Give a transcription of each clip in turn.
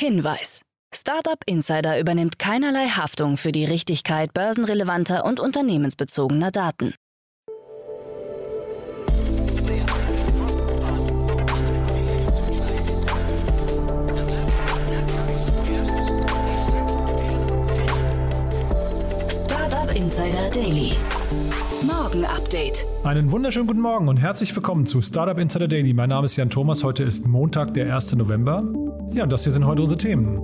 Hinweis. Startup Insider übernimmt keinerlei Haftung für die Richtigkeit börsenrelevanter und unternehmensbezogener Daten. Startup Insider Daily. Morgen Update. Einen wunderschönen guten Morgen und herzlich willkommen zu Startup Insider Daily. Mein Name ist Jan Thomas. Heute ist Montag, der 1. November. Ja, das hier sind heute unsere Themen.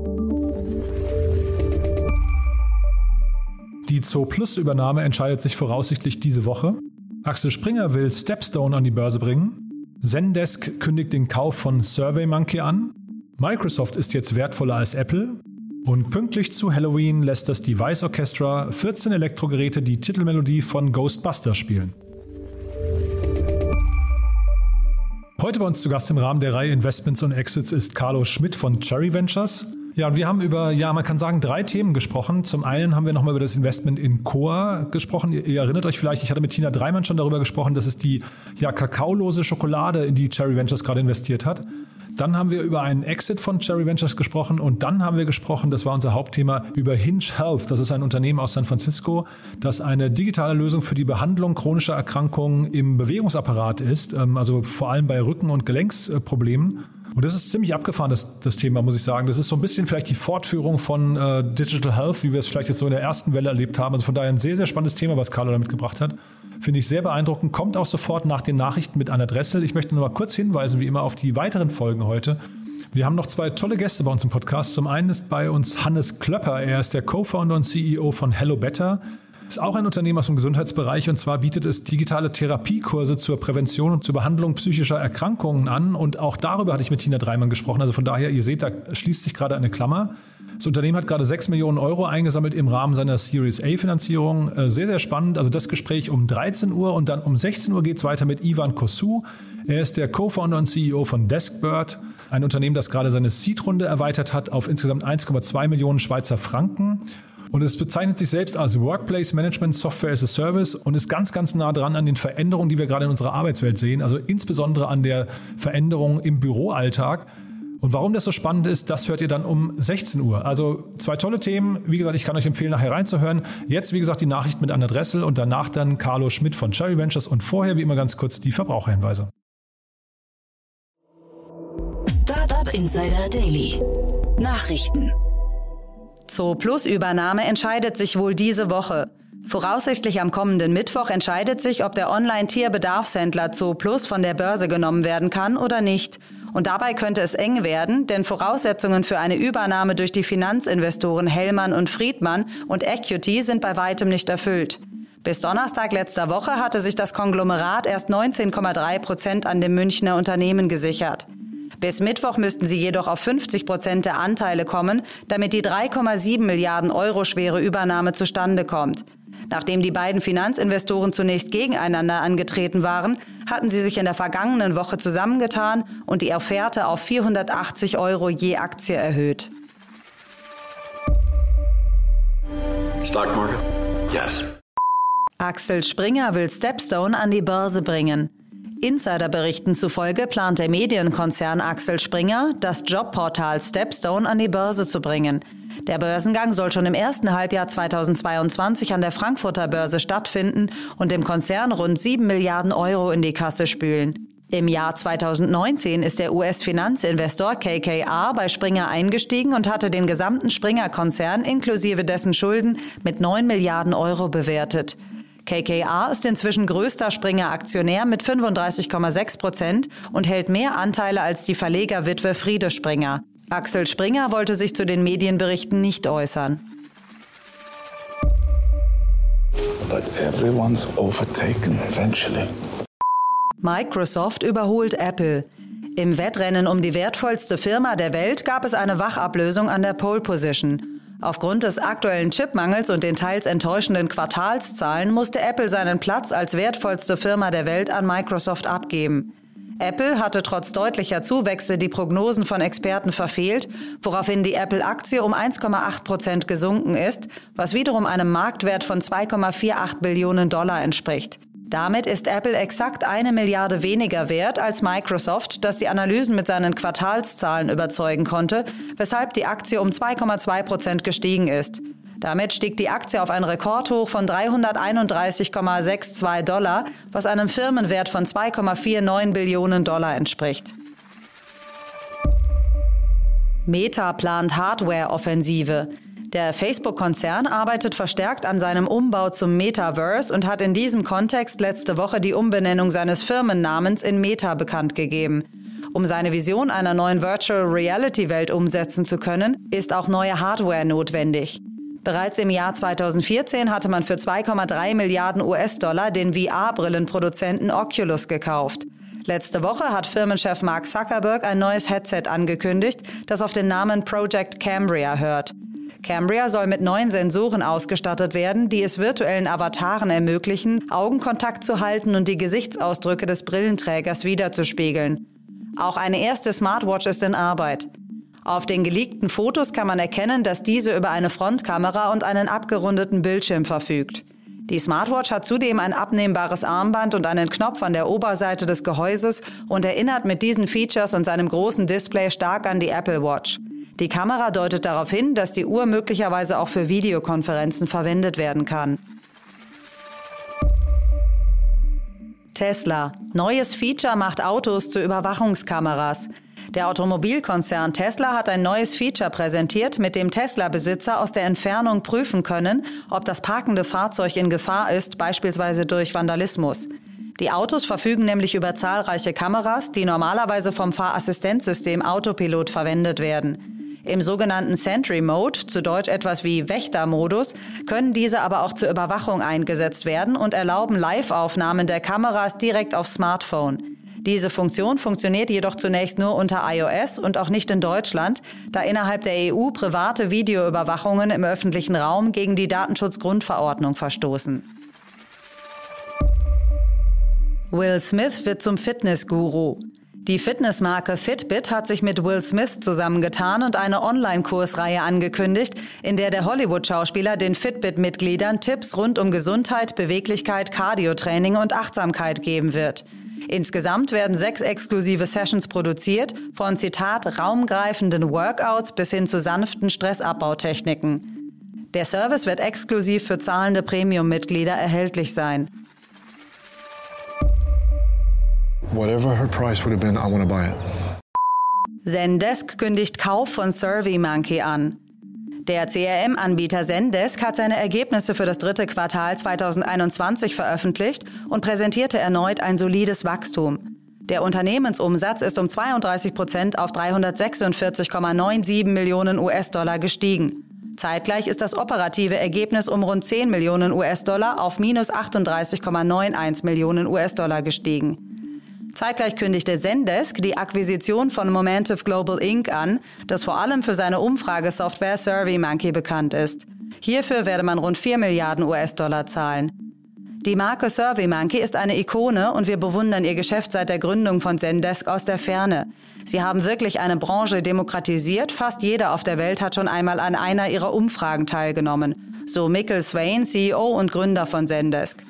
Die Zooplus-Übernahme entscheidet sich voraussichtlich diese Woche. Axel Springer will Stepstone an die Börse bringen. Zendesk kündigt den Kauf von SurveyMonkey an. Microsoft ist jetzt wertvoller als Apple. Und pünktlich zu Halloween lässt das Device Orchestra 14 Elektrogeräte die Titelmelodie von Ghostbusters spielen. Heute bei uns zu Gast im Rahmen der Reihe Investments und Exits ist Carlo Schmidt von Cherry Ventures. Ja, und wir haben über, ja, man kann sagen, drei Themen gesprochen. Zum einen haben wir nochmal über das Investment in Coa gesprochen. Ihr, ihr, erinnert euch vielleicht, ich hatte mit Tina Dreimann schon darüber gesprochen, dass es die ja, kakaolose Schokolade in die Cherry Ventures gerade investiert hat. Dann haben wir über einen Exit von Cherry Ventures gesprochen und dann haben wir gesprochen, das war unser Hauptthema, über Hinge Health. Das ist ein Unternehmen aus San Francisco, das eine digitale Lösung für die Behandlung chronischer Erkrankungen im Bewegungsapparat ist, ähm, also vor allem bei Rücken- und Gelenksproblemen. Und das ist ziemlich abgefahren, das, das Thema, muss ich sagen. Das ist so ein bisschen vielleicht die Fortführung von äh, Digital Health, wie wir es vielleicht jetzt so in der ersten Welle erlebt haben. Also von daher ein sehr, sehr spannendes Thema, was Carlo da mitgebracht hat. Finde ich sehr beeindruckend. Kommt auch sofort nach den Nachrichten mit Anna Dressel. Ich möchte nur mal kurz hinweisen, wie immer, auf die weiteren Folgen heute. Wir haben noch zwei tolle Gäste bei uns im Podcast. Zum einen ist bei uns Hannes Klöpper. Er ist der Co-Founder und CEO von Hello Better. Ist auch ein Unternehmen aus dem Gesundheitsbereich und zwar bietet es digitale Therapiekurse zur Prävention und zur Behandlung psychischer Erkrankungen an. Und auch darüber hatte ich mit Tina Dreimann gesprochen. Also von daher, ihr seht, da schließt sich gerade eine Klammer. Das Unternehmen hat gerade 6 Millionen Euro eingesammelt im Rahmen seiner Series A Finanzierung. Äh, sehr, sehr spannend. Also das Gespräch um 13 Uhr und dann um 16 Uhr geht es weiter mit Ivan Kosu. Er ist der Co-Founder und CEO von Deskbird, ein Unternehmen, das gerade seine Seed-Runde erweitert hat auf insgesamt 1,2 Millionen Schweizer Franken. Und es bezeichnet sich selbst als Workplace Management Software as a Service und ist ganz, ganz nah dran an den Veränderungen, die wir gerade in unserer Arbeitswelt sehen. Also insbesondere an der Veränderung im Büroalltag. Und warum das so spannend ist, das hört ihr dann um 16 Uhr. Also zwei tolle Themen. Wie gesagt, ich kann euch empfehlen, nachher reinzuhören. Jetzt, wie gesagt, die Nachricht mit Anna Dressel und danach dann Carlo Schmidt von Cherry Ventures und vorher, wie immer, ganz kurz die Verbraucherhinweise. Startup Insider Daily. Nachrichten. Zooplus-Übernahme entscheidet sich wohl diese Woche. Voraussichtlich am kommenden Mittwoch entscheidet sich, ob der Online-Tierbedarfshändler Zooplus von der Börse genommen werden kann oder nicht. Und dabei könnte es eng werden, denn Voraussetzungen für eine Übernahme durch die Finanzinvestoren Hellmann und Friedmann und Equity sind bei weitem nicht erfüllt. Bis Donnerstag letzter Woche hatte sich das Konglomerat erst 19,3 Prozent an dem Münchner Unternehmen gesichert. Bis Mittwoch müssten sie jedoch auf 50 Prozent der Anteile kommen, damit die 3,7 Milliarden Euro schwere Übernahme zustande kommt. Nachdem die beiden Finanzinvestoren zunächst gegeneinander angetreten waren, hatten sie sich in der vergangenen Woche zusammengetan und die Offerte auf 480 Euro je Aktie erhöht. Stock market? Yes. Axel Springer will Stepstone an die Börse bringen. Insiderberichten zufolge plant der Medienkonzern Axel Springer, das Jobportal Stepstone an die Börse zu bringen. Der Börsengang soll schon im ersten Halbjahr 2022 an der Frankfurter Börse stattfinden und dem Konzern rund 7 Milliarden Euro in die Kasse spülen. Im Jahr 2019 ist der US-Finanzinvestor KKR bei Springer eingestiegen und hatte den gesamten Springer-Konzern inklusive dessen Schulden mit 9 Milliarden Euro bewertet. KKR ist inzwischen größter Springer-Aktionär mit 35,6 Prozent und hält mehr Anteile als die Verlegerwitwe Friede Springer. Axel Springer wollte sich zu den Medienberichten nicht äußern. But everyone's overtaken eventually. Microsoft überholt Apple. Im Wettrennen um die wertvollste Firma der Welt gab es eine Wachablösung an der Pole Position. Aufgrund des aktuellen Chipmangels und den teils enttäuschenden Quartalszahlen musste Apple seinen Platz als wertvollste Firma der Welt an Microsoft abgeben. Apple hatte trotz deutlicher Zuwächse die Prognosen von Experten verfehlt, woraufhin die Apple-Aktie um 1,8 Prozent gesunken ist, was wiederum einem Marktwert von 2,48 Billionen Dollar entspricht. Damit ist Apple exakt eine Milliarde weniger wert als Microsoft, das die Analysen mit seinen Quartalszahlen überzeugen konnte, weshalb die Aktie um 2,2 Prozent gestiegen ist. Damit stieg die Aktie auf ein Rekordhoch von 331,62 Dollar, was einem Firmenwert von 2,49 Billionen Dollar entspricht. Meta plant Hardware-Offensive. Der Facebook-Konzern arbeitet verstärkt an seinem Umbau zum Metaverse und hat in diesem Kontext letzte Woche die Umbenennung seines Firmennamens in Meta bekannt gegeben. Um seine Vision einer neuen Virtual Reality Welt umsetzen zu können, ist auch neue Hardware notwendig. Bereits im Jahr 2014 hatte man für 2,3 Milliarden US-Dollar den VR-Brillenproduzenten Oculus gekauft. Letzte Woche hat Firmenchef Mark Zuckerberg ein neues Headset angekündigt, das auf den Namen Project Cambria hört. Cambria soll mit neuen Sensoren ausgestattet werden, die es virtuellen Avataren ermöglichen, Augenkontakt zu halten und die Gesichtsausdrücke des Brillenträgers wiederzuspiegeln. Auch eine erste Smartwatch ist in Arbeit. Auf den geleakten Fotos kann man erkennen, dass diese über eine Frontkamera und einen abgerundeten Bildschirm verfügt. Die Smartwatch hat zudem ein abnehmbares Armband und einen Knopf an der Oberseite des Gehäuses und erinnert mit diesen Features und seinem großen Display stark an die Apple Watch. Die Kamera deutet darauf hin, dass die Uhr möglicherweise auch für Videokonferenzen verwendet werden kann. Tesla. Neues Feature macht Autos zu Überwachungskameras. Der Automobilkonzern Tesla hat ein neues Feature präsentiert, mit dem Tesla-Besitzer aus der Entfernung prüfen können, ob das parkende Fahrzeug in Gefahr ist, beispielsweise durch Vandalismus. Die Autos verfügen nämlich über zahlreiche Kameras, die normalerweise vom Fahrassistenzsystem Autopilot verwendet werden. Im sogenannten Sentry Mode, zu Deutsch etwas wie Wächtermodus, können diese aber auch zur Überwachung eingesetzt werden und erlauben Live-Aufnahmen der Kameras direkt aufs Smartphone. Diese Funktion funktioniert jedoch zunächst nur unter iOS und auch nicht in Deutschland, da innerhalb der EU private Videoüberwachungen im öffentlichen Raum gegen die Datenschutzgrundverordnung verstoßen. Will Smith wird zum Fitnessguru. Die Fitnessmarke Fitbit hat sich mit Will Smith zusammengetan und eine Online-Kursreihe angekündigt, in der der Hollywood-Schauspieler den Fitbit-Mitgliedern Tipps rund um Gesundheit, Beweglichkeit, Cardiotraining und Achtsamkeit geben wird. Insgesamt werden sechs exklusive Sessions produziert, von Zitat raumgreifenden Workouts bis hin zu sanften Stressabbautechniken. Der Service wird exklusiv für zahlende Premium-Mitglieder erhältlich sein. Whatever her price would have been, I want to buy it. Zendesk kündigt Kauf von SurveyMonkey an. Der CRM-Anbieter Zendesk hat seine Ergebnisse für das dritte Quartal 2021 veröffentlicht und präsentierte erneut ein solides Wachstum. Der Unternehmensumsatz ist um 32 Prozent auf 346,97 Millionen US-Dollar gestiegen. Zeitgleich ist das operative Ergebnis um rund 10 Millionen US-Dollar auf minus 38,91 Millionen US-Dollar gestiegen. Zeitgleich kündigte Zendesk die Akquisition von Momentive Global Inc. an, das vor allem für seine Umfragesoftware SurveyMonkey bekannt ist. Hierfür werde man rund 4 Milliarden US-Dollar zahlen. Die Marke SurveyMonkey ist eine Ikone und wir bewundern ihr Geschäft seit der Gründung von Zendesk aus der Ferne. Sie haben wirklich eine Branche demokratisiert. Fast jeder auf der Welt hat schon einmal an einer ihrer Umfragen teilgenommen. So Mikkel Swain, CEO und Gründer von Zendesk.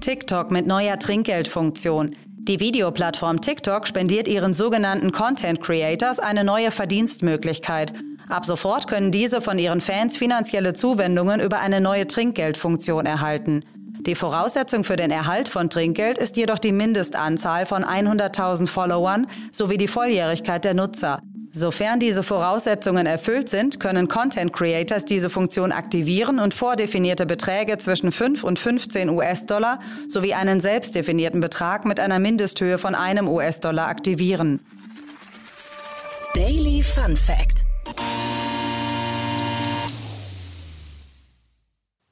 TikTok mit neuer Trinkgeldfunktion. Die Videoplattform TikTok spendiert ihren sogenannten Content Creators eine neue Verdienstmöglichkeit. Ab sofort können diese von ihren Fans finanzielle Zuwendungen über eine neue Trinkgeldfunktion erhalten. Die Voraussetzung für den Erhalt von Trinkgeld ist jedoch die Mindestanzahl von 100.000 Followern sowie die Volljährigkeit der Nutzer. Sofern diese Voraussetzungen erfüllt sind, können Content Creators diese Funktion aktivieren und vordefinierte Beträge zwischen 5 und 15 US-Dollar sowie einen selbstdefinierten Betrag mit einer Mindesthöhe von einem US-Dollar aktivieren. Daily Fun Fact.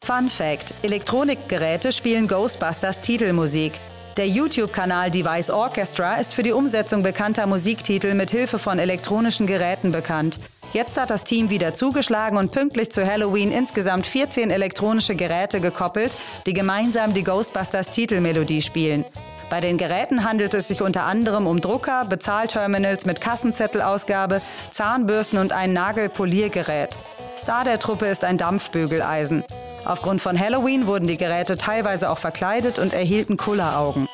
Fun Fact: Elektronikgeräte spielen Ghostbusters Titelmusik. Der YouTube-Kanal Device Orchestra ist für die Umsetzung bekannter Musiktitel mit Hilfe von elektronischen Geräten bekannt. Jetzt hat das Team wieder zugeschlagen und pünktlich zu Halloween insgesamt 14 elektronische Geräte gekoppelt, die gemeinsam die Ghostbusters Titelmelodie spielen. Bei den Geräten handelt es sich unter anderem um Drucker, Bezahlterminals mit Kassenzettelausgabe, Zahnbürsten und ein Nagelpoliergerät. Star der Truppe ist ein Dampfbügeleisen. Aufgrund von Halloween wurden die Geräte teilweise auch verkleidet und erhielten Kulleraugen.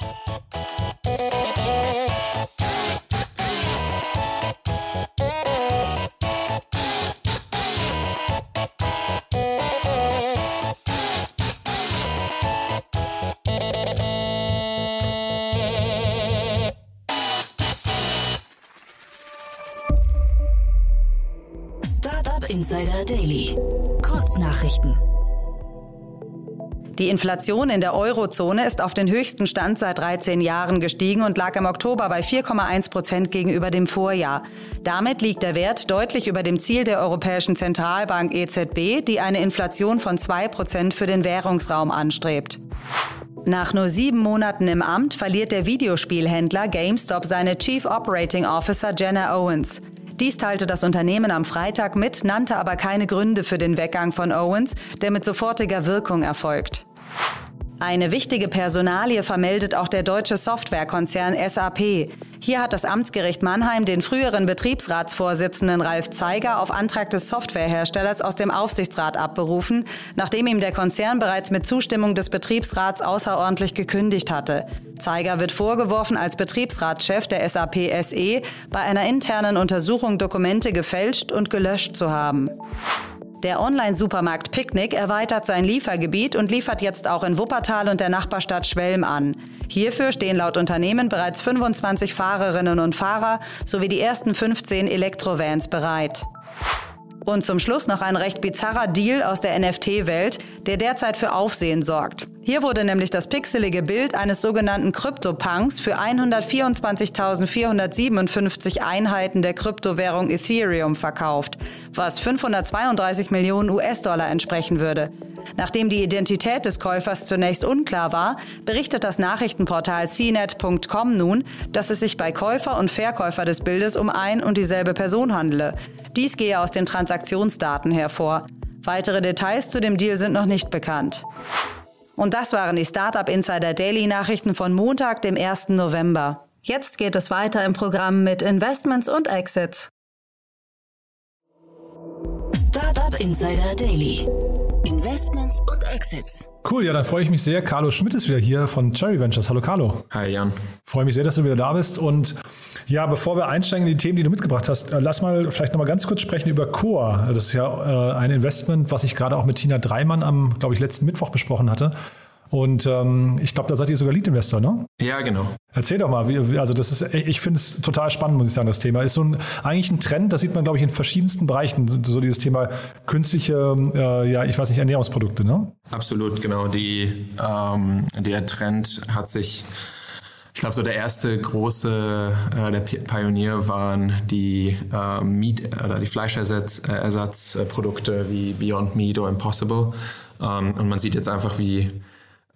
Insider Daily. Kurznachrichten. Die Inflation in der Eurozone ist auf den höchsten Stand seit 13 Jahren gestiegen und lag im Oktober bei 4,1 Prozent gegenüber dem Vorjahr. Damit liegt der Wert deutlich über dem Ziel der Europäischen Zentralbank EZB, die eine Inflation von 2 Prozent für den Währungsraum anstrebt. Nach nur sieben Monaten im Amt verliert der Videospielhändler GameStop seine Chief Operating Officer Jenna Owens. Dies teilte das Unternehmen am Freitag mit, nannte aber keine Gründe für den Weggang von Owens, der mit sofortiger Wirkung erfolgt. Eine wichtige Personalie vermeldet auch der deutsche Softwarekonzern SAP. Hier hat das Amtsgericht Mannheim den früheren Betriebsratsvorsitzenden Ralf Zeiger auf Antrag des Softwareherstellers aus dem Aufsichtsrat abberufen, nachdem ihm der Konzern bereits mit Zustimmung des Betriebsrats außerordentlich gekündigt hatte. Zeiger wird vorgeworfen, als Betriebsratschef der SAP SE bei einer internen Untersuchung Dokumente gefälscht und gelöscht zu haben. Der Online-Supermarkt Picknick erweitert sein Liefergebiet und liefert jetzt auch in Wuppertal und der Nachbarstadt Schwelm an. Hierfür stehen laut Unternehmen bereits 25 Fahrerinnen und Fahrer sowie die ersten 15 Elektrovans bereit. Und zum Schluss noch ein recht bizarrer Deal aus der NFT-Welt, der derzeit für Aufsehen sorgt. Hier wurde nämlich das pixelige Bild eines sogenannten Krypto-Punks für 124.457 Einheiten der Kryptowährung Ethereum verkauft, was 532 Millionen US-Dollar entsprechen würde. Nachdem die Identität des Käufers zunächst unklar war, berichtet das Nachrichtenportal cnet.com nun, dass es sich bei Käufer und Verkäufer des Bildes um ein und dieselbe Person handele. Dies gehe aus den Transaktionsdaten hervor. Weitere Details zu dem Deal sind noch nicht bekannt. Und das waren die Startup Insider Daily Nachrichten von Montag, dem 1. November. Jetzt geht es weiter im Programm mit Investments und Exits. Startup Insider Daily. Investments und Exits. Cool, ja, dann freue ich mich sehr. Carlo Schmidt ist wieder hier von Cherry Ventures. Hallo Carlo. Hi Jan. Freue mich sehr, dass du wieder da bist. Und ja, bevor wir einsteigen in die Themen, die du mitgebracht hast, äh, lass mal vielleicht nochmal ganz kurz sprechen über Core. Das ist ja äh, ein Investment, was ich gerade auch mit Tina Dreimann am, glaube ich, letzten Mittwoch besprochen hatte. Und ähm, ich glaube, da seid ihr sogar Lead-Investor, ne? Ja, genau. Erzähl doch mal, wie, also das ist, ich finde es total spannend, muss ich sagen, das Thema. Ist so ein, eigentlich ein Trend, das sieht man, glaube ich, in verschiedensten Bereichen, so dieses Thema künstliche, äh, ja, ich weiß nicht, Ernährungsprodukte, ne? Absolut, genau. Die, ähm, der Trend hat sich ich glaube, so der erste große, äh, der Pionier waren die äh, Meat oder die Fleischersatzprodukte äh, wie Beyond Meat oder Impossible. Ähm, und man sieht jetzt einfach, wie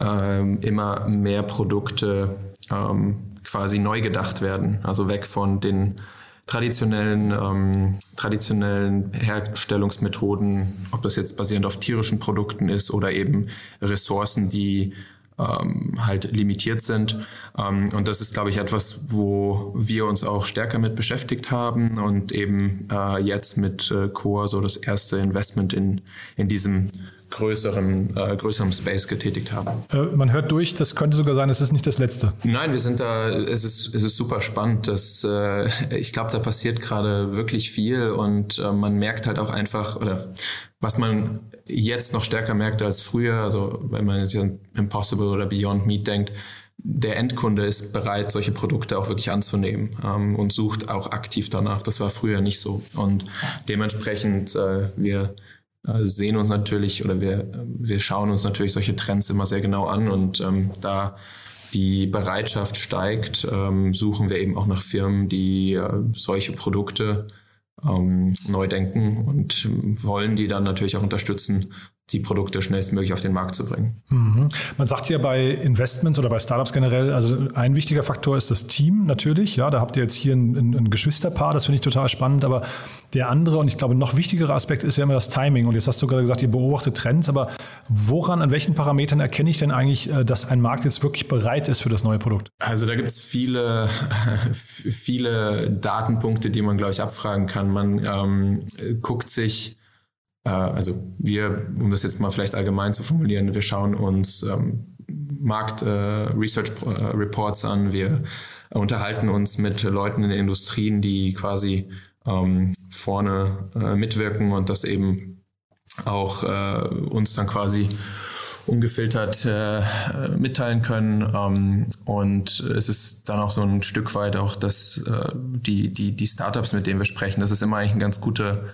ähm, immer mehr Produkte ähm, quasi neu gedacht werden. Also weg von den traditionellen, ähm, traditionellen Herstellungsmethoden, ob das jetzt basierend auf tierischen Produkten ist oder eben Ressourcen, die ähm, halt limitiert sind. Ähm, und das ist, glaube ich, etwas, wo wir uns auch stärker mit beschäftigt haben und eben äh, jetzt mit äh, Core so das erste Investment in, in diesem größeren, äh, größerem Space getätigt haben. Äh, man hört durch, das könnte sogar sein, es ist nicht das letzte. Nein, wir sind da, es ist, es ist super spannend. Das, äh, ich glaube, da passiert gerade wirklich viel und äh, man merkt halt auch einfach, oder was man jetzt noch stärker merkt als früher, also wenn man jetzt an Impossible oder Beyond Meat denkt, der Endkunde ist bereit, solche Produkte auch wirklich anzunehmen ähm, und sucht auch aktiv danach. Das war früher nicht so. Und dementsprechend, äh, wir sehen uns natürlich oder wir, wir schauen uns natürlich solche Trends immer sehr genau an und ähm, da die Bereitschaft steigt, ähm, suchen wir eben auch nach Firmen, die äh, solche Produkte ähm, neu denken und wollen die dann natürlich auch unterstützen, die Produkte schnellstmöglich auf den Markt zu bringen. Mhm. Man sagt ja bei Investments oder bei Startups generell, also ein wichtiger Faktor ist das Team natürlich. Ja, da habt ihr jetzt hier ein, ein, ein Geschwisterpaar, das finde ich total spannend. Aber der andere und ich glaube noch wichtigere Aspekt ist ja immer das Timing. Und jetzt hast du gerade gesagt, ihr beobachtet Trends, aber woran, an welchen Parametern erkenne ich denn eigentlich, äh, dass ein Markt jetzt wirklich bereit ist für das neue Produkt? Also da gibt es viele, viele Datenpunkte, die man, glaube ich, abfragen kann. Man ähm, guckt sich also wir, um das jetzt mal vielleicht allgemein zu formulieren, wir schauen uns ähm, Markt-Research-Reports äh, an, wir unterhalten uns mit Leuten in den Industrien, die quasi ähm, vorne äh, mitwirken und das eben auch äh, uns dann quasi ungefiltert äh, mitteilen können. Ähm, und es ist dann auch so ein Stück weit auch, dass äh, die, die, die Startups, mit denen wir sprechen, das ist immer eigentlich ein ganz guter,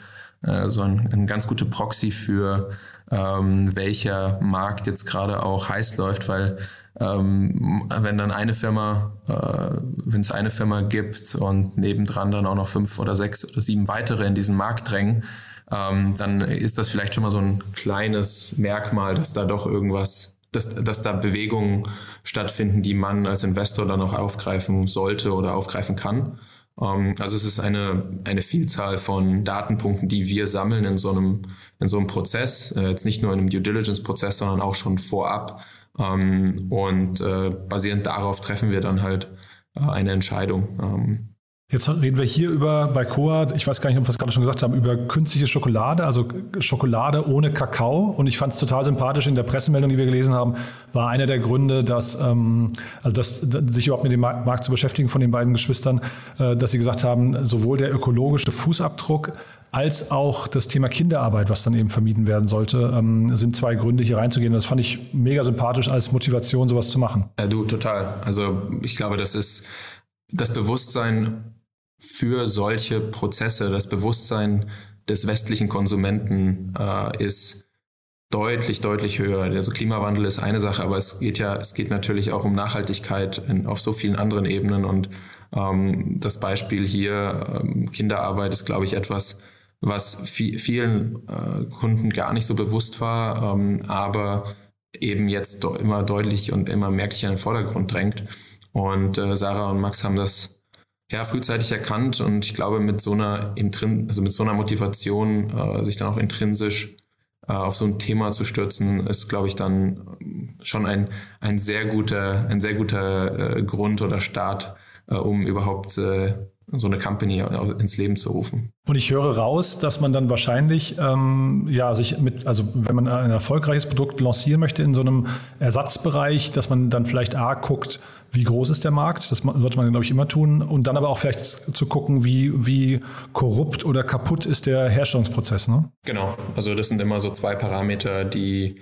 äh, so ein, ein ganz guter Proxy für ähm, welcher Markt jetzt gerade auch heiß läuft, weil ähm, wenn dann eine Firma, äh, wenn es eine Firma gibt und nebendran dann auch noch fünf oder sechs oder sieben weitere in diesen Markt drängen, ähm, dann ist das vielleicht schon mal so ein kleines Merkmal, dass da doch irgendwas, dass, dass da Bewegungen stattfinden, die man als Investor dann auch aufgreifen sollte oder aufgreifen kann. Ähm, also es ist eine, eine Vielzahl von Datenpunkten, die wir sammeln in so einem, in so einem Prozess, äh, jetzt nicht nur in einem Due Diligence-Prozess, sondern auch schon vorab. Ähm, und äh, basierend darauf treffen wir dann halt äh, eine Entscheidung. Jetzt reden wir hier über bei Coa, ich weiß gar nicht, ob wir es gerade schon gesagt haben, über künstliche Schokolade, also Schokolade ohne Kakao. Und ich fand es total sympathisch in der Pressemeldung, die wir gelesen haben, war einer der Gründe, dass, ähm, also dass, sich überhaupt mit dem Markt zu beschäftigen von den beiden Geschwistern, äh, dass sie gesagt haben, sowohl der ökologische Fußabdruck als auch das Thema Kinderarbeit, was dann eben vermieden werden sollte, ähm, sind zwei Gründe, hier reinzugehen. Das fand ich mega sympathisch als Motivation, sowas zu machen. Ja, du, total. Also ich glaube, das ist das Bewusstsein für solche Prozesse, das Bewusstsein des westlichen Konsumenten äh, ist deutlich, deutlich höher. Also Klimawandel ist eine Sache, aber es geht ja, es geht natürlich auch um Nachhaltigkeit in, auf so vielen anderen Ebenen und ähm, das Beispiel hier, ähm, Kinderarbeit ist, glaube ich, etwas, was vielen äh, Kunden gar nicht so bewusst war, ähm, aber eben jetzt immer deutlich und immer merklich in den Vordergrund drängt. Und äh, Sarah und Max haben das ja frühzeitig erkannt und ich glaube mit so einer intrin also mit so einer Motivation äh, sich dann auch intrinsisch äh, auf so ein Thema zu stürzen ist glaube ich dann schon ein ein sehr guter ein sehr guter äh, Grund oder Start äh, um überhaupt äh, so eine Company ins Leben zu rufen. Und ich höre raus, dass man dann wahrscheinlich, ähm, ja, sich mit, also wenn man ein erfolgreiches Produkt lancieren möchte in so einem Ersatzbereich, dass man dann vielleicht A guckt, wie groß ist der Markt, das sollte man, glaube ich, immer tun, und dann aber auch vielleicht zu gucken, wie, wie korrupt oder kaputt ist der Herstellungsprozess. Ne? Genau, also das sind immer so zwei Parameter, die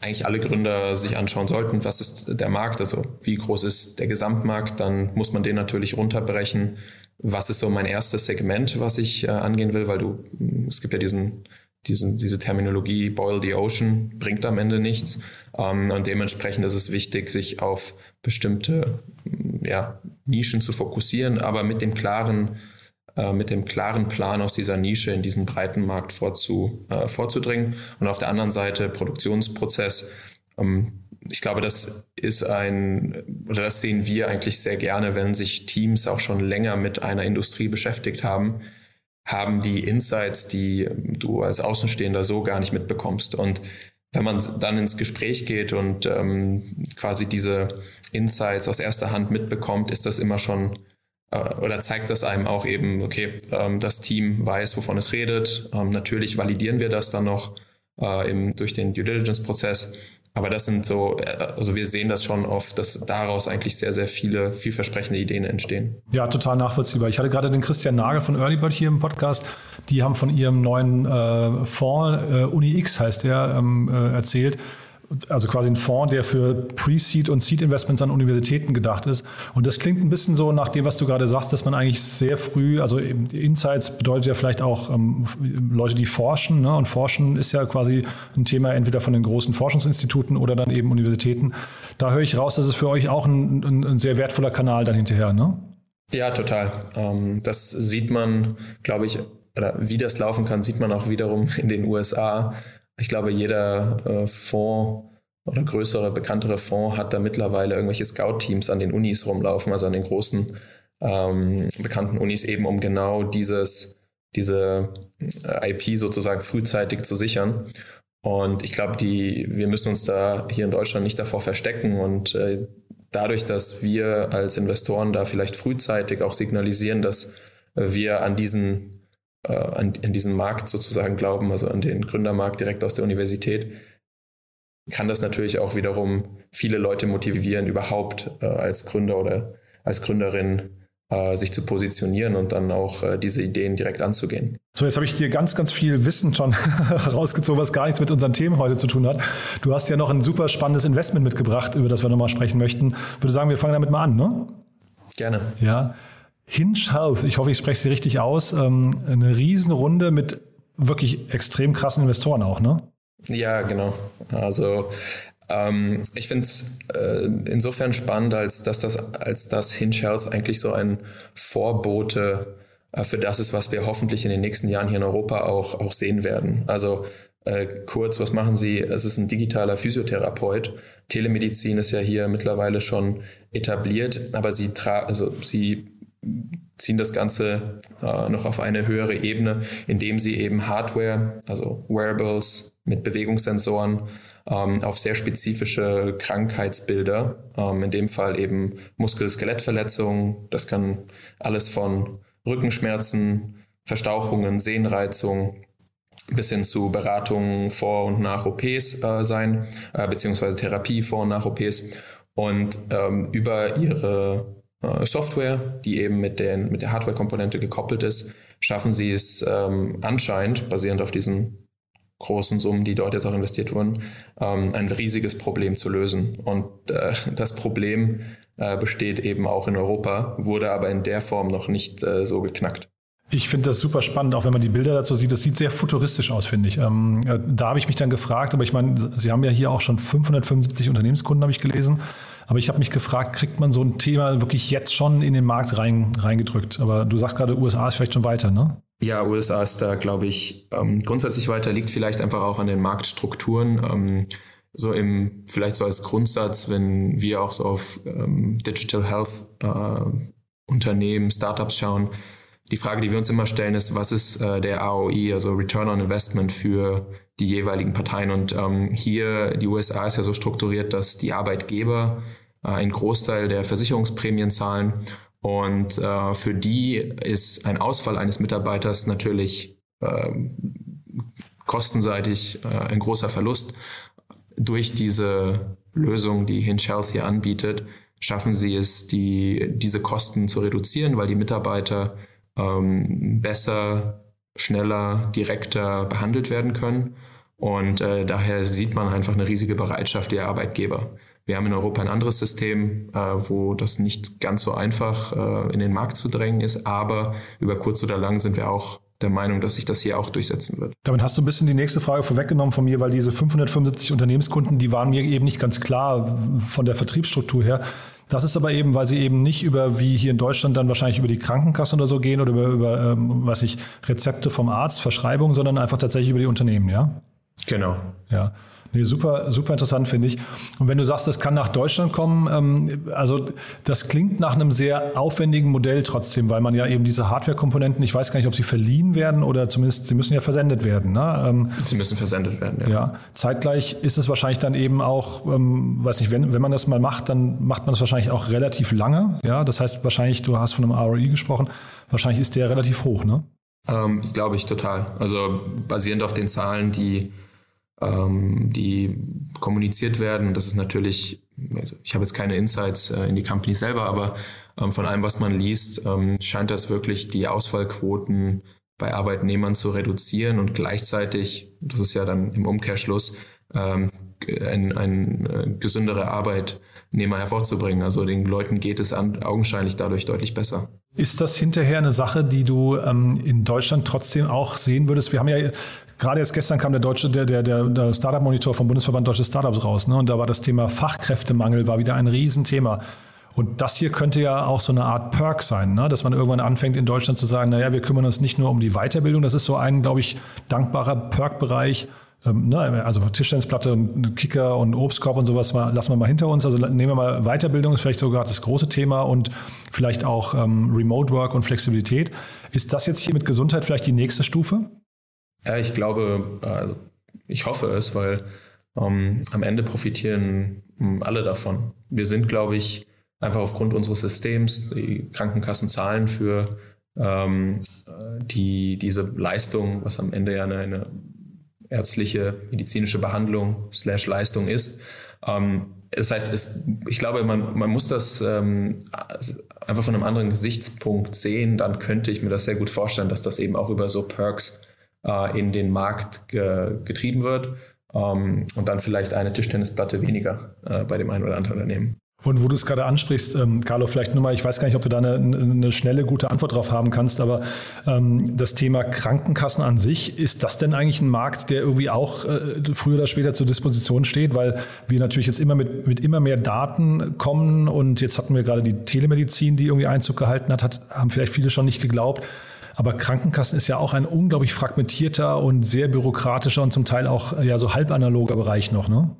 eigentlich alle Gründer sich anschauen sollten, was ist der Markt, also wie groß ist der Gesamtmarkt, dann muss man den natürlich runterbrechen. Was ist so mein erstes Segment, was ich äh, angehen will, weil du, es gibt ja diesen, diesen, diese Terminologie Boil the Ocean, bringt am Ende nichts. Ähm, und dementsprechend ist es wichtig, sich auf bestimmte ja, Nischen zu fokussieren, aber mit dem klaren, äh, mit dem klaren Plan aus dieser Nische in diesen breiten Markt vorzu, äh, vorzudringen. Und auf der anderen Seite Produktionsprozess. Ähm, ich glaube, das ist ein, oder das sehen wir eigentlich sehr gerne, wenn sich Teams auch schon länger mit einer Industrie beschäftigt haben, haben die Insights, die du als Außenstehender so gar nicht mitbekommst. Und wenn man dann ins Gespräch geht und ähm, quasi diese Insights aus erster Hand mitbekommt, ist das immer schon äh, oder zeigt das einem auch eben, okay, ähm, das Team weiß, wovon es redet. Ähm, natürlich validieren wir das dann noch äh, im, durch den Due Diligence-Prozess. Aber das sind so, äh, also wir sehen das schon oft, dass daraus eigentlich sehr, sehr viele vielversprechende Ideen entstehen. Ja, total nachvollziehbar. Ich hatte gerade den Christian Nagel von Earlybird hier im Podcast. Die haben von ihrem neuen äh, Fonds, äh, UniX heißt der, ähm, äh, erzählt also quasi ein Fonds, der für Pre-Seed und Seed-Investments an Universitäten gedacht ist. Und das klingt ein bisschen so nach dem, was du gerade sagst, dass man eigentlich sehr früh, also Insights bedeutet ja vielleicht auch ähm, Leute, die forschen. Ne? Und forschen ist ja quasi ein Thema entweder von den großen Forschungsinstituten oder dann eben Universitäten. Da höre ich raus, dass es für euch auch ein, ein, ein sehr wertvoller Kanal dann hinterher, ne? Ja, total. Ähm, das sieht man, glaube ich, oder wie das laufen kann, sieht man auch wiederum in den USA ich glaube, jeder äh, Fonds oder größere, bekanntere Fonds hat da mittlerweile irgendwelche Scout-Teams an den Unis rumlaufen, also an den großen ähm, bekannten Unis, eben um genau dieses, diese äh, IP sozusagen frühzeitig zu sichern. Und ich glaube, die, wir müssen uns da hier in Deutschland nicht davor verstecken und äh, dadurch, dass wir als Investoren da vielleicht frühzeitig auch signalisieren, dass wir an diesen äh, an, an diesen Markt sozusagen glauben, also an den Gründermarkt direkt aus der Universität, kann das natürlich auch wiederum viele Leute motivieren, überhaupt äh, als Gründer oder als Gründerin äh, sich zu positionieren und dann auch äh, diese Ideen direkt anzugehen. So, jetzt habe ich dir ganz, ganz viel Wissen schon rausgezogen, was gar nichts mit unseren Themen heute zu tun hat. Du hast ja noch ein super spannendes Investment mitgebracht, über das wir nochmal sprechen möchten. Ich würde sagen, wir fangen damit mal an, ne? Gerne. Ja. Hinge Health, ich hoffe, ich spreche sie richtig aus. Ähm, eine Riesenrunde mit wirklich extrem krassen Investoren auch, ne? Ja, genau. Also ähm, ich finde es äh, insofern spannend, als dass das, als das Hinge Health eigentlich so ein Vorbote äh, für das ist, was wir hoffentlich in den nächsten Jahren hier in Europa auch, auch sehen werden. Also äh, kurz, was machen Sie? Es ist ein digitaler Physiotherapeut. Telemedizin ist ja hier mittlerweile schon etabliert, aber Sie, tra also Sie ziehen das Ganze äh, noch auf eine höhere Ebene, indem Sie eben Hardware, also Wearables mit Bewegungssensoren, ähm, auf sehr spezifische Krankheitsbilder, ähm, in dem Fall eben Muskel-Skelettverletzungen, das kann alles von Rückenschmerzen, Verstauchungen, Sehnreizung bis hin zu Beratungen vor und nach OPs äh, sein, äh, beziehungsweise Therapie vor und nach OPs. Und ähm, über ihre Software, die eben mit, den, mit der Hardware-Komponente gekoppelt ist, schaffen sie es ähm, anscheinend, basierend auf diesen großen Summen, die dort jetzt auch investiert wurden, ähm, ein riesiges Problem zu lösen. Und äh, das Problem äh, besteht eben auch in Europa, wurde aber in der Form noch nicht äh, so geknackt. Ich finde das super spannend, auch wenn man die Bilder dazu sieht. Das sieht sehr futuristisch aus, finde ich. Ähm, äh, da habe ich mich dann gefragt, aber ich meine, Sie haben ja hier auch schon 575 Unternehmenskunden, habe ich gelesen. Aber ich habe mich gefragt, kriegt man so ein Thema wirklich jetzt schon in den Markt rein, reingedrückt? Aber du sagst gerade, USA ist vielleicht schon weiter, ne? Ja, USA ist da, glaube ich, ähm, grundsätzlich weiter, liegt vielleicht einfach auch an den Marktstrukturen. Ähm, so im, vielleicht so als Grundsatz, wenn wir auch so auf ähm, Digital Health äh, Unternehmen, Startups schauen, die Frage, die wir uns immer stellen, ist, was ist äh, der AOI, also Return on Investment für die jeweiligen Parteien? Und ähm, hier, die USA ist ja so strukturiert, dass die Arbeitgeber äh, einen Großteil der Versicherungsprämien zahlen. Und äh, für die ist ein Ausfall eines Mitarbeiters natürlich äh, kostenseitig äh, ein großer Verlust. Durch diese Lösung, die Hinge Health hier anbietet, schaffen sie es, die, diese Kosten zu reduzieren, weil die Mitarbeiter ähm, besser, schneller, direkter behandelt werden können. Und äh, daher sieht man einfach eine riesige Bereitschaft der Arbeitgeber. Wir haben in Europa ein anderes System, äh, wo das nicht ganz so einfach äh, in den Markt zu drängen ist, aber über kurz oder lang sind wir auch der Meinung, dass sich das hier auch durchsetzen wird. Damit hast du ein bisschen die nächste Frage vorweggenommen von mir, weil diese 575 Unternehmenskunden, die waren mir eben nicht ganz klar von der Vertriebsstruktur her. Das ist aber eben, weil sie eben nicht über, wie hier in Deutschland dann wahrscheinlich über die Krankenkasse oder so gehen oder über, über ähm, was ich, Rezepte vom Arzt, Verschreibungen, sondern einfach tatsächlich über die Unternehmen, ja? Genau. Ja. Nee, super, super interessant, finde ich. Und wenn du sagst, das kann nach Deutschland kommen, ähm, also das klingt nach einem sehr aufwendigen Modell trotzdem, weil man ja eben diese Hardware-Komponenten, ich weiß gar nicht, ob sie verliehen werden oder zumindest sie müssen ja versendet werden. Ne? Ähm, sie müssen versendet werden, ja. ja. Zeitgleich ist es wahrscheinlich dann eben auch, ähm, weiß nicht, wenn, wenn man das mal macht, dann macht man das wahrscheinlich auch relativ lange. Ja, das heißt wahrscheinlich, du hast von einem ROI gesprochen, wahrscheinlich ist der relativ hoch, ne? Ähm, glaube ich total. Also basierend auf den Zahlen, die ähm, die kommuniziert werden. Das ist natürlich, also ich habe jetzt keine Insights äh, in die Company selber, aber ähm, von allem, was man liest, ähm, scheint das wirklich die Ausfallquoten bei Arbeitnehmern zu reduzieren und gleichzeitig, das ist ja dann im Umkehrschluss, ähm, ein, ein äh, gesündere Arbeitnehmer hervorzubringen. Also den Leuten geht es an, augenscheinlich dadurch deutlich besser. Ist das hinterher eine Sache, die du ähm, in Deutschland trotzdem auch sehen würdest? Wir haben ja gerade jetzt gestern kam der deutsche, der, der, der Startup-Monitor vom Bundesverband Deutsche Startups raus, ne? Und da war das Thema Fachkräftemangel war wieder ein Riesenthema. Und das hier könnte ja auch so eine Art Perk sein, ne? dass man irgendwann anfängt in Deutschland zu sagen, naja, wir kümmern uns nicht nur um die Weiterbildung, das ist so ein, glaube ich, dankbarer Perk-Bereich. Ähm, ne? Also Tischtennisplatte und Kicker und Obstkorb und sowas mal, lassen wir mal hinter uns. Also nehmen wir mal Weiterbildung, ist vielleicht sogar das große Thema und vielleicht auch ähm, Remote Work und Flexibilität. Ist das jetzt hier mit Gesundheit vielleicht die nächste Stufe? Ja, ich glaube, also ich hoffe es, weil ähm, am Ende profitieren ähm, alle davon. Wir sind, glaube ich, einfach aufgrund unseres Systems, die Krankenkassen zahlen für ähm, die, diese Leistung, was am Ende ja eine, eine ärztliche, medizinische Behandlung slash Leistung ist. Ähm, das heißt, es, ich glaube, man, man muss das ähm, einfach von einem anderen Gesichtspunkt sehen. Dann könnte ich mir das sehr gut vorstellen, dass das eben auch über so Perks äh, in den Markt ge getrieben wird ähm, und dann vielleicht eine Tischtennisplatte weniger äh, bei dem einen oder anderen Unternehmen. Und wo du es gerade ansprichst, ähm, Carlo, vielleicht nur mal, ich weiß gar nicht, ob du da eine, eine schnelle, gute Antwort drauf haben kannst, aber ähm, das Thema Krankenkassen an sich, ist das denn eigentlich ein Markt, der irgendwie auch äh, früher oder später zur Disposition steht? Weil wir natürlich jetzt immer mit, mit immer mehr Daten kommen und jetzt hatten wir gerade die Telemedizin, die irgendwie Einzug gehalten hat, hat haben vielleicht viele schon nicht geglaubt. Aber Krankenkassen ist ja auch ein unglaublich fragmentierter und sehr bürokratischer und zum Teil auch ja so halbanaloger Bereich noch, ne?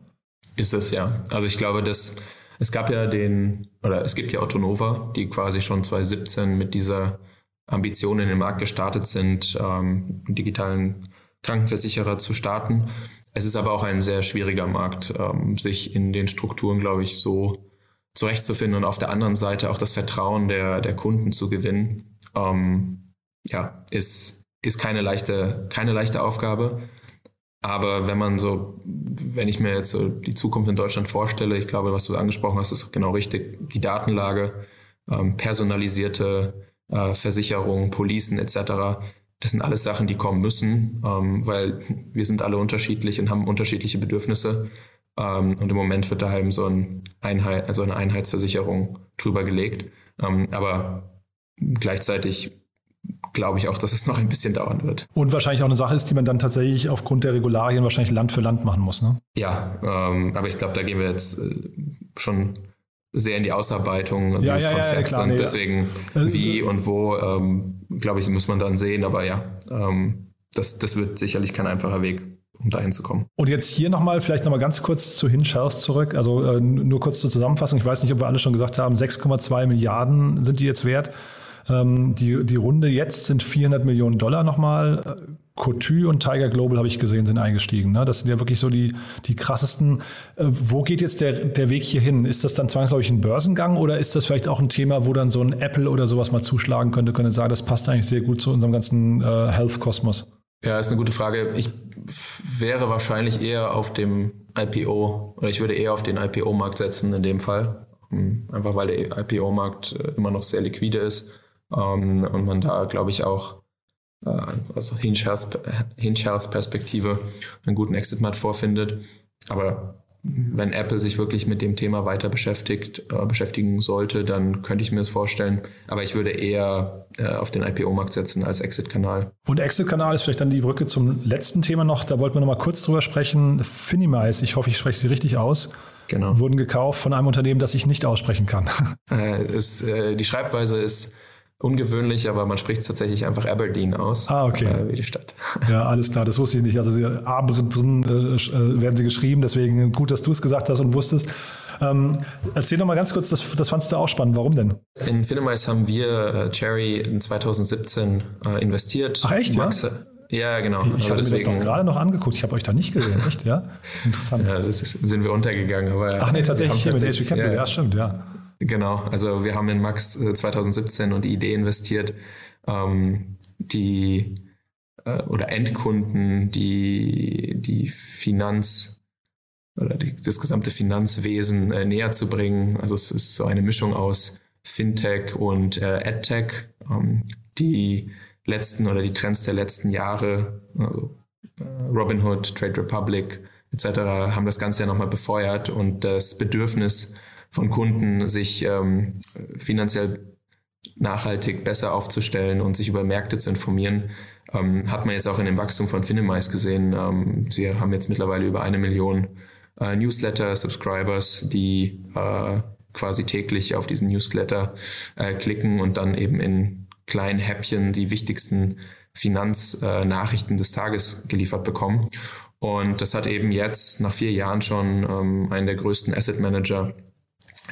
Ist es ja. Also ich glaube, dass es gab ja den, oder es gibt ja Autonova, die quasi schon 2017 mit dieser Ambition in den Markt gestartet sind, ähm, digitalen Krankenversicherer zu starten. Es ist aber auch ein sehr schwieriger Markt, ähm, sich in den Strukturen, glaube ich, so zurechtzufinden und auf der anderen Seite auch das Vertrauen der, der Kunden zu gewinnen. Ähm, ja, ist, ist keine leichte, keine leichte Aufgabe. Aber wenn man so, wenn ich mir jetzt so die Zukunft in Deutschland vorstelle, ich glaube, was du angesprochen hast, ist genau richtig. Die Datenlage, ähm, personalisierte äh, Versicherungen, Policen etc. Das sind alles Sachen, die kommen müssen, ähm, weil wir sind alle unterschiedlich und haben unterschiedliche Bedürfnisse. Ähm, und im Moment wird da eben so ein Einheit, also eine Einheitsversicherung drüber gelegt. Ähm, aber gleichzeitig glaube ich auch, dass es noch ein bisschen dauern wird. Und wahrscheinlich auch eine Sache ist, die man dann tatsächlich aufgrund der Regularien wahrscheinlich Land für Land machen muss, ne? Ja, ähm, aber ich glaube, da gehen wir jetzt äh, schon sehr in die Ausarbeitung ja, dieses ja, Konzepts ja, klar, und nee, deswegen äh, wie und wo, ähm, glaube ich, muss man dann sehen, aber ja, ähm, das, das wird sicherlich kein einfacher Weg um dahin zu kommen. Und jetzt hier nochmal, vielleicht nochmal ganz kurz zu Hinge Health zurück. Also äh, nur kurz zur Zusammenfassung. Ich weiß nicht, ob wir alle schon gesagt haben, 6,2 Milliarden sind die jetzt wert. Ähm, die, die Runde jetzt sind 400 Millionen Dollar nochmal. Coty und Tiger Global habe ich gesehen, sind eingestiegen. Ne? Das sind ja wirklich so die, die krassesten. Äh, wo geht jetzt der, der Weg hier hin? Ist das dann zwangsläufig ein Börsengang oder ist das vielleicht auch ein Thema, wo dann so ein Apple oder sowas mal zuschlagen könnte, könnte sagen, das passt eigentlich sehr gut zu unserem ganzen äh, Health-Kosmos? Ja, ist eine gute Frage. Ich wäre wahrscheinlich eher auf dem IPO oder ich würde eher auf den IPO-Markt setzen in dem Fall. Hm, einfach weil der IPO-Markt äh, immer noch sehr liquide ist ähm, und man da, glaube ich, auch äh, Hinge Health, Perspektive einen guten Exit-Markt vorfindet. Aber wenn Apple sich wirklich mit dem Thema weiter beschäftigt, äh, beschäftigen sollte, dann könnte ich mir das vorstellen. Aber ich würde eher äh, auf den IPO-Markt setzen als Exit-Kanal. Und Exit-Kanal ist vielleicht dann die Brücke zum letzten Thema noch. Da wollten wir noch mal kurz drüber sprechen. Finimize, ich hoffe, ich spreche sie richtig aus. Genau. Wurden gekauft von einem Unternehmen, das ich nicht aussprechen kann. Äh, ist, äh, die Schreibweise ist ungewöhnlich, aber man spricht es tatsächlich einfach Aberdeen aus. Ah, okay. Äh, wie die Stadt. Ja, alles klar, das wusste ich nicht. Also sie, Aberdeen äh, äh, werden sie geschrieben, deswegen gut, dass du es gesagt hast und wusstest. Ähm, erzähl noch mal ganz kurz, das, das fandst du auch spannend. Warum denn? In Finemize haben wir äh, Cherry in 2017 äh, investiert. Ach echt, Max, ja? Ja, genau. Ich hatte also deswegen, mir das doch gerade noch angeguckt. Ich habe euch da nicht gesehen, echt, ja? Interessant. Ja, das ist, sind wir untergegangen. Aber Ach nee, tatsächlich hier mit HV Capital, ja, ja, stimmt, ja. Genau, also wir haben in Max 2017 äh, und die Idee investiert, ähm, die äh, oder Endkunden, die die Finanz oder die, das gesamte Finanzwesen äh, näher zu bringen. Also es ist so eine Mischung aus Fintech und äh, AdTech. Ähm, die letzten oder die Trends der letzten Jahre, also äh, Robinhood, Trade Republic etc., haben das Ganze ja nochmal befeuert und das Bedürfnis von Kunden, sich ähm, finanziell nachhaltig besser aufzustellen und sich über Märkte zu informieren, ähm, hat man jetzt auch in dem Wachstum von Finemize gesehen. Ähm, sie haben jetzt mittlerweile über eine Million äh, Newsletter-Subscribers, die äh, quasi täglich auf diesen Newsletter äh, klicken und dann eben in kleinen Häppchen die wichtigsten Finanznachrichten des Tages geliefert bekommen. Und das hat eben jetzt nach vier Jahren schon ähm, einen der größten Asset Manager äh,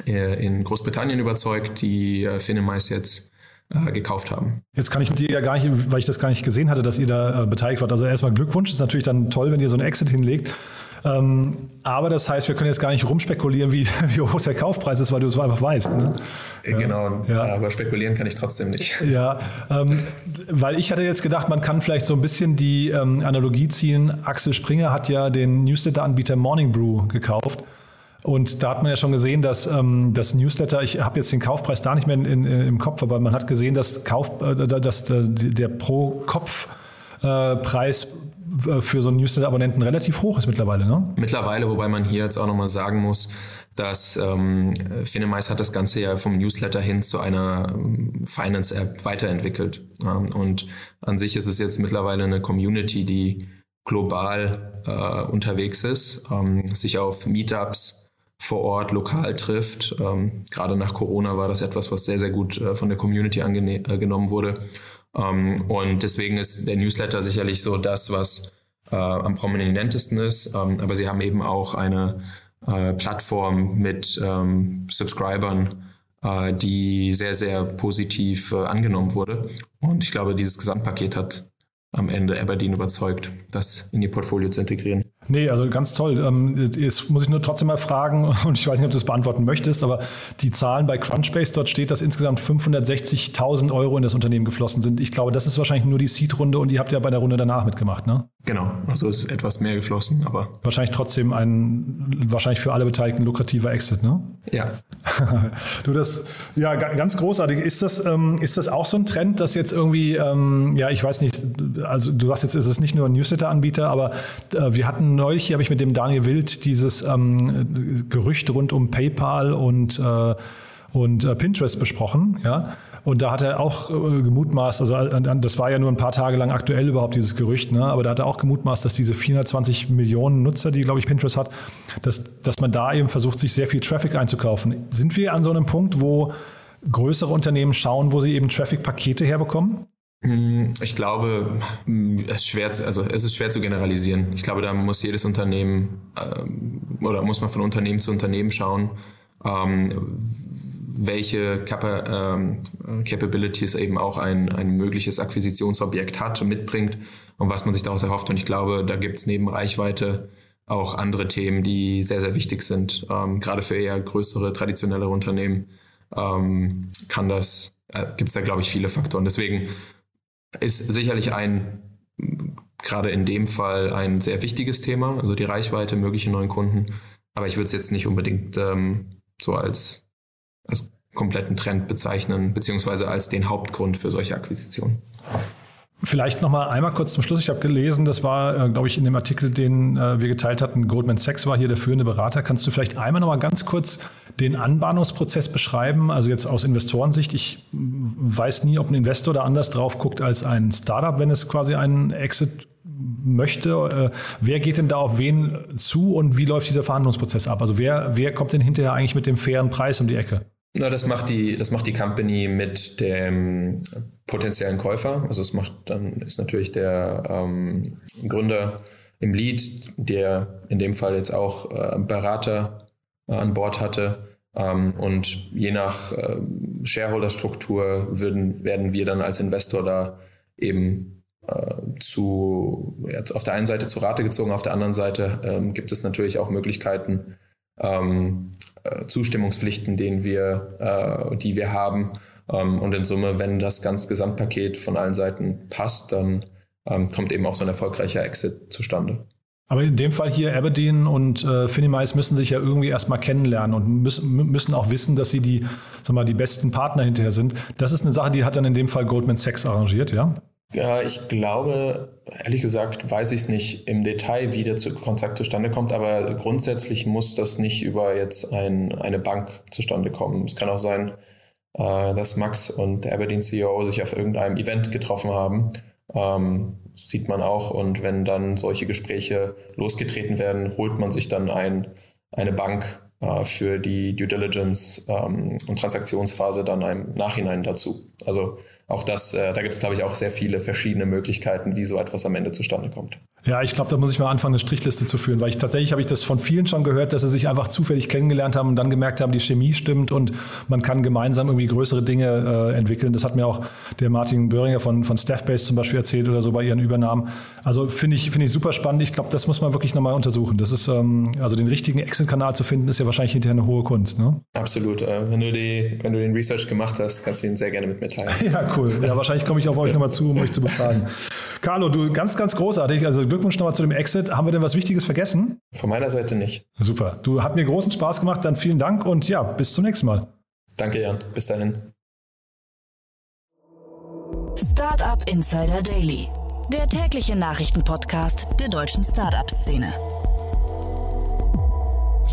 in Großbritannien überzeugt, die äh, Finemize jetzt äh, gekauft haben. Jetzt kann ich mit dir ja gar nicht, weil ich das gar nicht gesehen hatte, dass ihr da beteiligt wart. Also erstmal Glückwunsch, ist natürlich dann toll, wenn ihr so einen Exit hinlegt. Ähm, aber das heißt, wir können jetzt gar nicht rumspekulieren, wie, wie hoch der Kaufpreis ist, weil du es einfach weißt. Ne? Genau, ja. aber spekulieren kann ich trotzdem nicht. Ja, ähm, weil ich hatte jetzt gedacht, man kann vielleicht so ein bisschen die ähm, Analogie ziehen. Axel Springer hat ja den Newsletter-Anbieter Morning Brew gekauft. Und da hat man ja schon gesehen, dass ähm, das Newsletter, ich habe jetzt den Kaufpreis da nicht mehr in, in, im Kopf, aber man hat gesehen, dass, Kauf, äh, dass äh, der Pro-Kopf-Preis äh, für so einen Newsletter-Abonnenten relativ hoch ist mittlerweile, ne? Mittlerweile, wobei man hier jetzt auch nochmal sagen muss, dass ähm, Finemize hat das Ganze ja vom Newsletter hin zu einer ähm, Finance-App weiterentwickelt. Ähm, und an sich ist es jetzt mittlerweile eine Community, die global äh, unterwegs ist, ähm, sich auf Meetups vor Ort lokal trifft. Ähm, gerade nach Corona war das etwas, was sehr, sehr gut äh, von der Community angenommen äh, wurde. Ähm, und deswegen ist der Newsletter sicherlich so das, was äh, am prominentesten ist. Ähm, aber sie haben eben auch eine äh, Plattform mit ähm, Subscribern, äh, die sehr, sehr positiv äh, angenommen wurde. Und ich glaube, dieses Gesamtpaket hat am Ende Aberdeen überzeugt, das in ihr Portfolio zu integrieren. Nee, also ganz toll. Ähm, jetzt muss ich nur trotzdem mal fragen, und ich weiß nicht, ob du das beantworten möchtest, aber die Zahlen bei Crunchbase, dort steht, dass insgesamt 560.000 Euro in das Unternehmen geflossen sind. Ich glaube, das ist wahrscheinlich nur die Seed-Runde und ihr habt ja bei der Runde danach mitgemacht, ne? Genau, also ist etwas mehr geflossen, aber. Wahrscheinlich trotzdem ein, wahrscheinlich für alle Beteiligten lukrativer Exit, ne? Ja. du, das, ja, ganz großartig. Ist das, ähm, ist das auch so ein Trend, dass jetzt irgendwie, ähm, ja, ich weiß nicht, also du sagst jetzt, ist es nicht nur ein Newsletter-Anbieter, aber äh, wir hatten neulich habe ich mit dem Daniel Wild dieses ähm, Gerücht rund um PayPal und, äh, und äh, Pinterest besprochen, ja. Und da hat er auch äh, gemutmaßt, also äh, das war ja nur ein paar Tage lang aktuell überhaupt dieses Gerücht, ne? aber da hat er auch gemutmaßt, dass diese 420 Millionen Nutzer, die glaube ich Pinterest hat, dass, dass man da eben versucht, sich sehr viel Traffic einzukaufen. Sind wir an so einem Punkt, wo größere Unternehmen schauen, wo sie eben Traffic-Pakete herbekommen? Hm, ich glaube, es ist schwer, also es ist schwer zu generalisieren. Ich glaube, da muss jedes Unternehmen ähm, oder muss man von Unternehmen zu Unternehmen schauen, ähm, welche ähm, Capabilities eben auch ein, ein mögliches Akquisitionsobjekt hat und mitbringt und was man sich daraus erhofft. Und ich glaube, da gibt es neben Reichweite auch andere Themen, die sehr, sehr wichtig sind. Gerade für eher größere, traditionellere Unternehmen kann das, äh, gibt es da, glaube ich, viele Faktoren. Deswegen ist sicherlich ein, gerade in dem Fall, ein sehr wichtiges Thema, also die Reichweite, mögliche neuen Kunden. Aber ich würde es jetzt nicht unbedingt ähm, so als, als kompletten Trend bezeichnen, beziehungsweise als den Hauptgrund für solche Akquisitionen. Vielleicht noch mal einmal kurz zum Schluss. Ich habe gelesen, das war, äh, glaube ich, in dem Artikel, den äh, wir geteilt hatten. Goldman Sachs war hier der führende Berater. Kannst du vielleicht einmal noch mal ganz kurz den Anbahnungsprozess beschreiben? Also jetzt aus Investorensicht. Ich weiß nie, ob ein Investor da anders drauf guckt als ein Startup, wenn es quasi einen Exit möchte. Äh, wer geht denn da auf wen zu und wie läuft dieser Verhandlungsprozess ab? Also wer, wer kommt denn hinterher eigentlich mit dem fairen Preis um die Ecke? Na, das macht die, das macht die Company mit dem potenziellen Käufer. Also es macht dann ist natürlich der ähm, Gründer im Lead, der in dem Fall jetzt auch äh, Berater äh, an Bord hatte. Ähm, und je nach äh, Shareholder-Struktur würden, werden wir dann als Investor da eben äh, zu jetzt auf der einen Seite zu Rate gezogen, auf der anderen Seite ähm, gibt es natürlich auch Möglichkeiten, ähm, äh, Zustimmungspflichten, den wir, äh, die wir haben. Ähm, und in Summe, wenn das ganze Gesamtpaket von allen Seiten passt, dann ähm, kommt eben auch so ein erfolgreicher Exit zustande. Aber in dem Fall hier Aberdeen und äh, Finimize müssen sich ja irgendwie erstmal kennenlernen und müssen, müssen auch wissen, dass sie die, sag mal, die besten Partner hinterher sind. Das ist eine Sache, die hat dann in dem Fall Goldman Sachs arrangiert, ja? Ja, ich glaube, ehrlich gesagt, weiß ich es nicht im Detail, wie der Kontakt zustande kommt, aber grundsätzlich muss das nicht über jetzt ein, eine Bank zustande kommen. Es kann auch sein, äh, dass Max und der Aberdeen CEO sich auf irgendeinem Event getroffen haben. Ähm, sieht man auch. Und wenn dann solche Gespräche losgetreten werden, holt man sich dann ein, eine Bank äh, für die Due Diligence ähm, und Transaktionsphase dann im Nachhinein dazu. Also auch das, äh, da gibt es, glaube ich, auch sehr viele verschiedene Möglichkeiten, wie so etwas am Ende zustande kommt. Ja, ich glaube, da muss ich mal anfangen, eine Strichliste zu führen, weil ich tatsächlich habe ich das von vielen schon gehört, dass sie sich einfach zufällig kennengelernt haben und dann gemerkt haben, die Chemie stimmt und man kann gemeinsam irgendwie größere Dinge äh, entwickeln. Das hat mir auch der Martin Böhringer von, von Staffbase zum Beispiel erzählt oder so bei ihren Übernahmen. Also finde ich, finde ich super spannend. Ich glaube, das muss man wirklich nochmal untersuchen. Das ist, ähm, also den richtigen Exit-Kanal zu finden, ist ja wahrscheinlich hinterher eine hohe Kunst. Ne? Absolut. Äh, wenn, du die, wenn du den Research gemacht hast, kannst du ihn sehr gerne mit mir teilen. Ja, cool. Ja, wahrscheinlich komme ich auf euch nochmal zu, um euch zu befragen. Carlo, du ganz, ganz großartig. Also Glückwunsch nochmal zu dem Exit. Haben wir denn was Wichtiges vergessen? Von meiner Seite nicht. Super. Du hat mir großen Spaß gemacht. Dann vielen Dank und ja, bis zum nächsten Mal. Danke, Jan. Bis dahin. Startup Insider Daily, der tägliche Nachrichtenpodcast der deutschen Startup-Szene.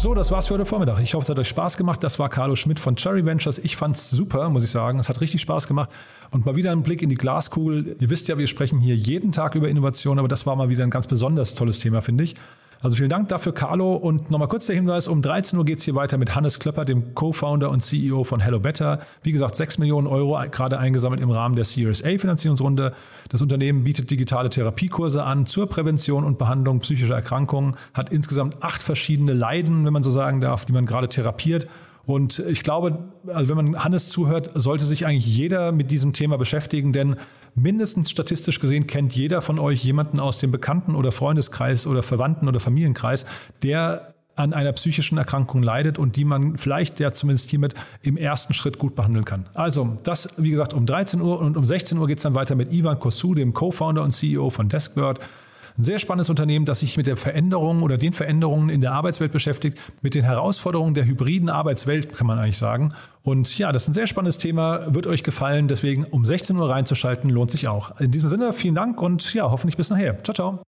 So, das war's für heute Vormittag. Ich hoffe, es hat euch Spaß gemacht. Das war Carlo Schmidt von Cherry Ventures. Ich fand's super, muss ich sagen. Es hat richtig Spaß gemacht. Und mal wieder ein Blick in die Glaskugel. Ihr wisst ja, wir sprechen hier jeden Tag über Innovation, aber das war mal wieder ein ganz besonders tolles Thema, finde ich. Also vielen Dank dafür, Carlo. Und nochmal kurz der Hinweis, um 13 Uhr geht es hier weiter mit Hannes Klöpper, dem Co-Founder und CEO von Hello Better. Wie gesagt, 6 Millionen Euro gerade eingesammelt im Rahmen der Series A Finanzierungsrunde. Das Unternehmen bietet digitale Therapiekurse an zur Prävention und Behandlung psychischer Erkrankungen, hat insgesamt acht verschiedene Leiden, wenn man so sagen darf, die man gerade therapiert. Und ich glaube, also wenn man Hannes zuhört, sollte sich eigentlich jeder mit diesem Thema beschäftigen, denn mindestens statistisch gesehen kennt jeder von euch jemanden aus dem Bekannten- oder Freundeskreis oder Verwandten- oder Familienkreis, der an einer psychischen Erkrankung leidet und die man vielleicht ja zumindest hiermit im ersten Schritt gut behandeln kann. Also das, wie gesagt, um 13 Uhr und um 16 Uhr geht es dann weiter mit Ivan Kosu, dem Co-Founder und CEO von Deskbird. Ein sehr spannendes Unternehmen, das sich mit der Veränderung oder den Veränderungen in der Arbeitswelt beschäftigt, mit den Herausforderungen der hybriden Arbeitswelt, kann man eigentlich sagen. Und ja, das ist ein sehr spannendes Thema, wird euch gefallen. Deswegen um 16 Uhr reinzuschalten lohnt sich auch. In diesem Sinne, vielen Dank und ja, hoffentlich bis nachher. Ciao, ciao.